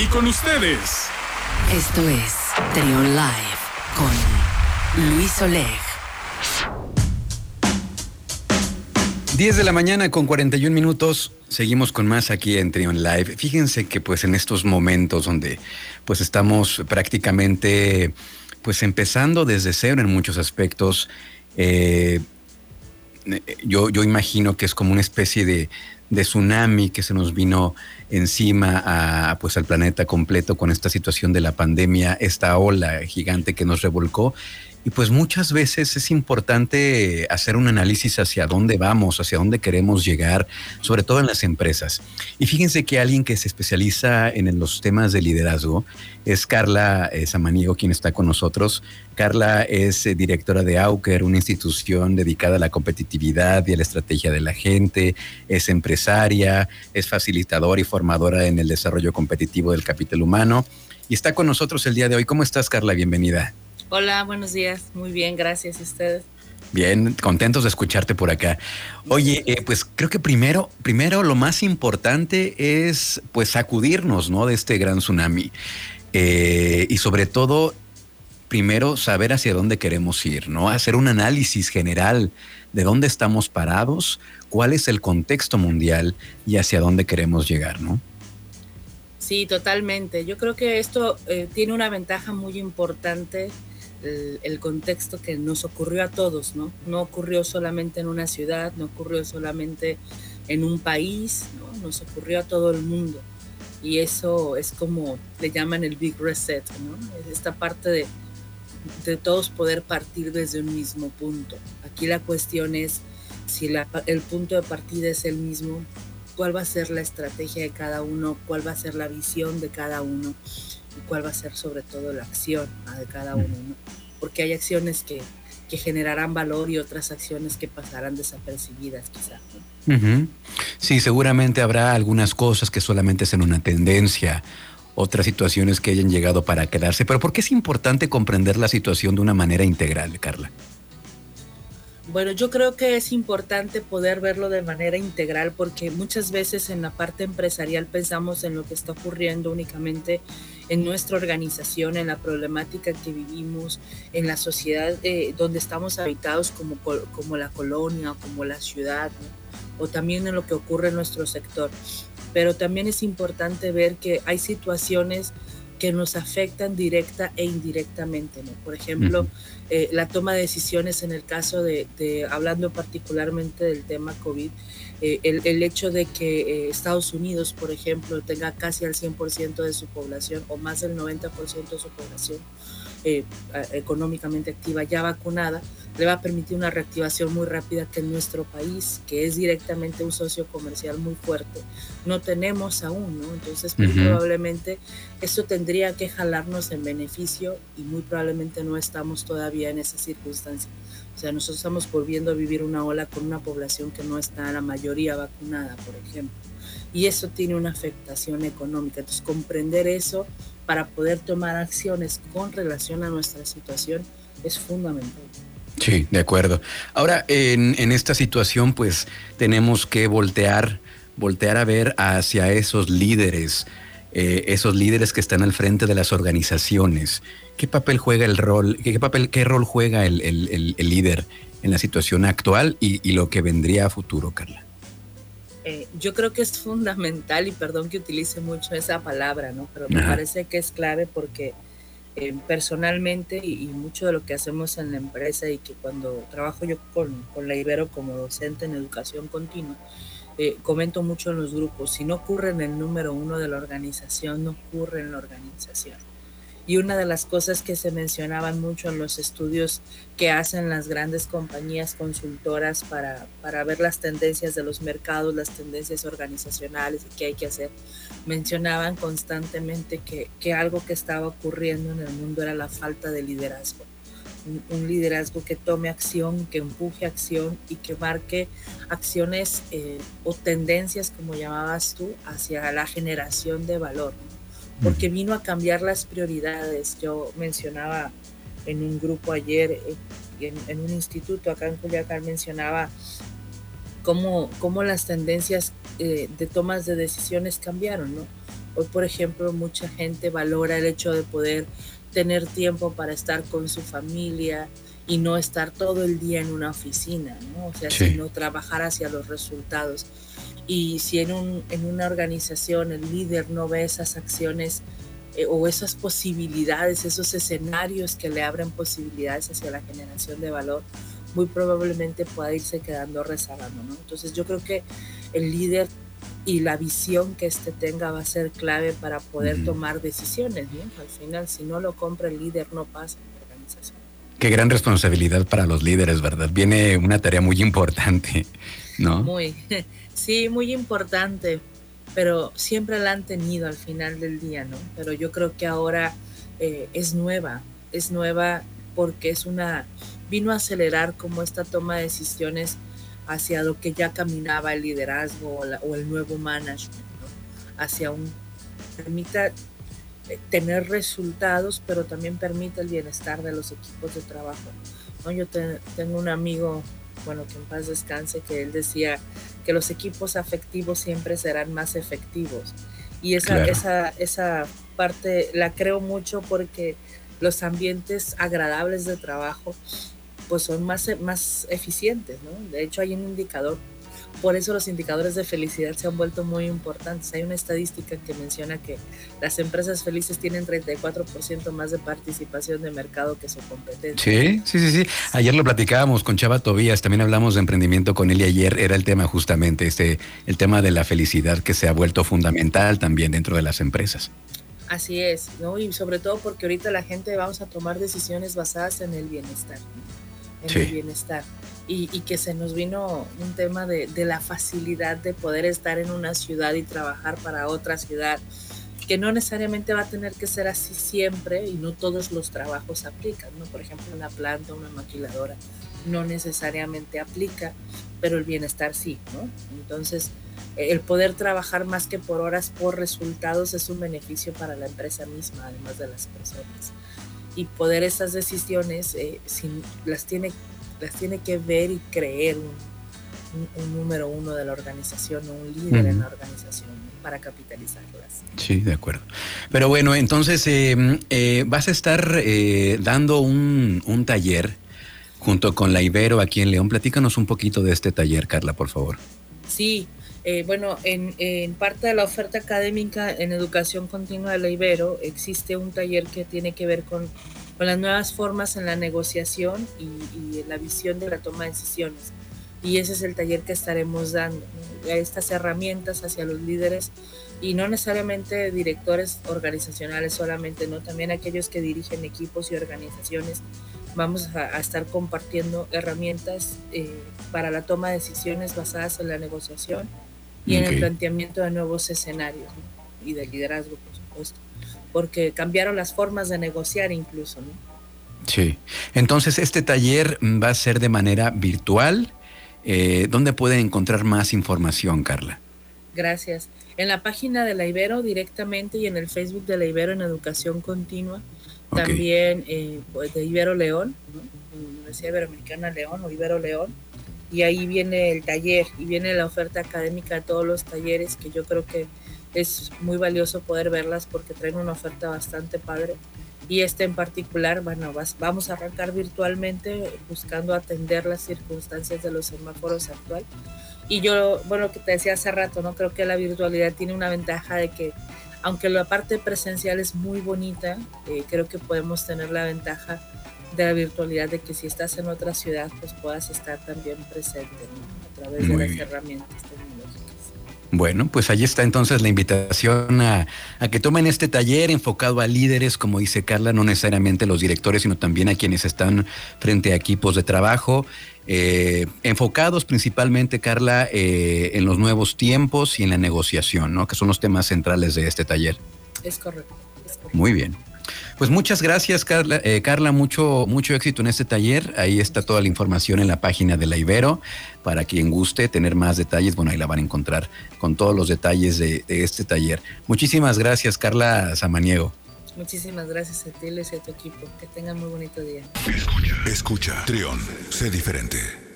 Y con ustedes. Esto es Trion Live con Luis Oleg. 10 de la mañana con 41 minutos. Seguimos con más aquí en Trion Live. Fíjense que pues en estos momentos donde pues estamos prácticamente pues empezando desde cero en muchos aspectos, eh, yo, yo imagino que es como una especie de, de tsunami que se nos vino encima a, pues al planeta completo con esta situación de la pandemia, esta ola gigante que nos revolcó y pues muchas veces es importante hacer un análisis hacia dónde vamos, hacia dónde queremos llegar, sobre todo en las empresas. Y fíjense que alguien que se especializa en los temas de liderazgo es Carla eh, Samaniego, quien está con nosotros. Carla es eh, directora de Auker, una institución dedicada a la competitividad y a la estrategia de la gente, es empresaria, es facilitadora y formadora en el desarrollo competitivo del capital humano. Y está con nosotros el día de hoy. ¿Cómo estás, Carla? Bienvenida. Hola, buenos días. Muy bien, gracias a ustedes. Bien, contentos de escucharte por acá. Oye, eh, pues creo que primero, primero lo más importante es pues sacudirnos, ¿no? De este gran tsunami. Eh, y sobre todo, primero saber hacia dónde queremos ir, ¿no? Hacer un análisis general de dónde estamos parados, cuál es el contexto mundial y hacia dónde queremos llegar, ¿no? Sí, totalmente. Yo creo que esto eh, tiene una ventaja muy importante el, contexto que nos ocurrió a todos, ¿no? No ocurrió solamente en una ciudad, no ocurrió solamente en un país, ¿no? Nos ocurrió a todo el mundo. Y eso es como le llaman el Big Reset, ¿no? Esta parte de, de todos poder partir desde un mismo punto. Aquí la cuestión es si el punto de partida es el mismo, cuál va a ser la estrategia de cada uno, cuál va a ser la visión de cada uno cuál va a ser sobre todo la acción de cada uno, porque hay acciones que, que, generarán valor y otras acciones que pasarán desapercibidas quizás. Sí, seguramente habrá algunas cosas que solamente son una tendencia, otras situaciones que hayan llegado para quedarse, pero ¿por qué es importante comprender la situación de una manera integral, Carla? Bueno, yo creo que es importante poder verlo de manera integral porque muchas veces en la parte empresarial pensamos en lo que está ocurriendo únicamente en nuestra organización, en la problemática que vivimos, en la sociedad eh, donde estamos habitados como, como la colonia, como la ciudad, o también en lo que ocurre en nuestro sector. Pero también es importante ver que hay situaciones que nos afectan directa e indirectamente, ¿no? Por ejemplo, eh, la toma de decisiones en el caso de, hablando particularmente del tema COVID, eh, el, hecho de que eh, Estados Unidos, por ejemplo, tenga casi al 100% de su población o más del 90% de su población económicamente activa ya vacunada, le va a permitir una reactivación muy rápida que en nuestro país, que es directamente un socio comercial muy fuerte, no tenemos aún, ¿no? Entonces, muy probablemente eso tendría que jalarnos en beneficio y muy probablemente no estamos todavía en esa circunstancia. O sea, nosotros estamos volviendo a vivir una ola con una población que no está la mayoría vacunada, por ejemplo. Y eso tiene una afectación económica. Entonces, comprender eso para poder tomar acciones con relación a nuestra situación es fundamental. Sí, de acuerdo. Ahora, en, esta situación, pues tenemos que voltear, voltear a ver hacia esos líderes, eh, esos líderes que están al frente de las organizaciones. ¿Qué papel juega el rol, qué papel, qué rol juega el, líder en la situación actual y, lo que vendría a futuro, Carla? Eh, yo creo que es fundamental, y perdón que utilice mucho esa palabra, ¿no? Pero me parece que es clave porque eh, personalmente y, mucho de lo que hacemos en la empresa y que cuando trabajo yo con, con la Ibero como docente en educación continua, eh, comento mucho en los grupos, si no ocurre en el número uno de la organización, no ocurre en la organización. Y una de las cosas que se mencionaban mucho en los estudios que hacen las grandes compañías consultoras para, para ver las tendencias de los mercados, las tendencias organizacionales y qué hay que hacer, mencionaban constantemente que, que algo que estaba ocurriendo en el mundo era la falta de liderazgo. Un, liderazgo que tome acción, que empuje acción y que marque acciones eh, o tendencias, como llamabas tú, hacia la generación de valor porque vino a cambiar las prioridades. Yo mencionaba en un grupo ayer, eh, en, un instituto acá en Culiacán, mencionaba cómo, cómo las tendencias eh, de tomas de decisiones cambiaron, ¿no? Hoy, por ejemplo, mucha gente valora el hecho de poder tener tiempo para estar con su familia y no estar todo el día en una oficina, ¿no? O sea, sino trabajar hacia los resultados. Y si en, un, en una organización el líder no ve esas acciones eh, o esas posibilidades, esos escenarios que le abren posibilidades hacia la generación de valor, muy probablemente pueda irse quedando rezagando, ¿no? Entonces yo creo que el líder y la visión que éste tenga va a ser clave para poder tomar decisiones. Al final, si no lo compra el líder, no pasa en la organización. Qué gran responsabilidad para los líderes, ¿verdad? Viene una tarea muy importante, ¿no? Muy, sí, muy importante, pero siempre la han tenido al final del día, ¿no? Pero yo creo que ahora eh, es nueva, es nueva porque es una, vino a acelerar como esta toma de decisiones hacia lo que ya caminaba el liderazgo o, el nuevo management, hacia un, permita eh, tener resultados, pero también permite el bienestar de los equipos de trabajo. ¿no? Yo tengo un amigo, bueno, que en paz descanse, que él decía que los equipos afectivos siempre serán más efectivos. Y esa, esa, esa parte la creo mucho porque los ambientes agradables de trabajo pues son más, más eficientes, ¿no? De hecho hay un indicador, por eso los indicadores de felicidad se han vuelto muy importantes. Hay una estadística que menciona que las empresas felices tienen 34% más de participación de mercado que su competencia. Sí, sí, sí, sí. Ayer lo platicábamos con Chava Tobías, también hablamos de emprendimiento con él y ayer era el tema justamente, este, el tema de la felicidad que se ha vuelto fundamental también dentro de las empresas. Así es, ¿no? Y sobre todo porque ahorita la gente vamos a tomar decisiones basadas en el bienestar en el bienestar. Y, que se nos vino un tema de, la facilidad de poder estar en una ciudad y trabajar para otra ciudad, que no necesariamente va a tener que ser así siempre y no todos los trabajos aplican, ¿no? Por ejemplo, una planta, una maquiladora, no necesariamente aplica, pero el bienestar sí, ¿no? Entonces, el poder trabajar más que por horas, por resultados, es un beneficio para la empresa misma, además de las personas y poder esas decisiones eh, las, tiene, las tiene que ver y creer un, número uno de la organización o un líder en la organización para capitalizarlas. Sí, de acuerdo. Pero bueno, entonces em, eh, vas a estar eh, dando un, un taller junto con la Ibero aquí en León. Platícanos un poquito de este taller, Carla, por favor. Sí, eh, bueno, en, parte de la oferta académica en educación continua de la Ibero existe un taller que tiene que ver con, las nuevas formas en la negociación y, la visión de la toma de decisiones. Y ese es el taller que estaremos dando, estas herramientas hacia los líderes y no necesariamente directores organizacionales solamente, no también aquellos que dirigen equipos y organizaciones. Vamos a, estar compartiendo herramientas eh, para la toma de decisiones basadas en la negociación y en el planteamiento de nuevos escenarios y de liderazgo, por supuesto, porque cambiaron las formas de negociar incluso. ¿no? Sí, entonces este taller va a ser de manera virtual. Eh, ¿Dónde pueden encontrar más información, Carla? Gracias. En la página de la Ibero directamente y en el Facebook de la Ibero en Educación Continua. También eh, pues, de Ibero León, Universidad Iberoamericana León o Ibero León y ahí viene el taller y viene la oferta académica de todos los talleres que yo creo que es muy valioso poder verlas porque traen una oferta bastante padre y este en particular, bueno, vamos a arrancar virtualmente buscando atender las circunstancias de los semáforos actual. Y yo, bueno, que te decía hace rato, ¿no? Creo que la virtualidad tiene una ventaja de que, aunque la parte presencial es muy bonita, eh, creo que podemos tener la ventaja de la virtualidad, de que si estás en otra ciudad, pues puedas estar también presente a través de las herramientas tecnológicas. Bueno, pues ahí está entonces la invitación a, que tomen este taller enfocado a líderes, como dice Carla, no necesariamente los directores, sino también a quienes están frente a equipos de trabajo, eh, enfocados principalmente, Carla, eh, en los nuevos tiempos y en la negociación, ¿no? que son los temas centrales de este taller. Es correcto. Es correcto. Muy bien. Pues muchas gracias, Carla. Eh, Carla, mucho, mucho éxito en este taller. Ahí está toda la información en la página de la Ibero. Para quien guste tener más detalles, bueno, ahí la van a encontrar con todos los detalles de, este taller. Muchísimas gracias, Carla Samaniego. Muchísimas gracias a ti y a tu equipo. Que tengan muy bonito día. Escucha, escucha, Trión, sé diferente.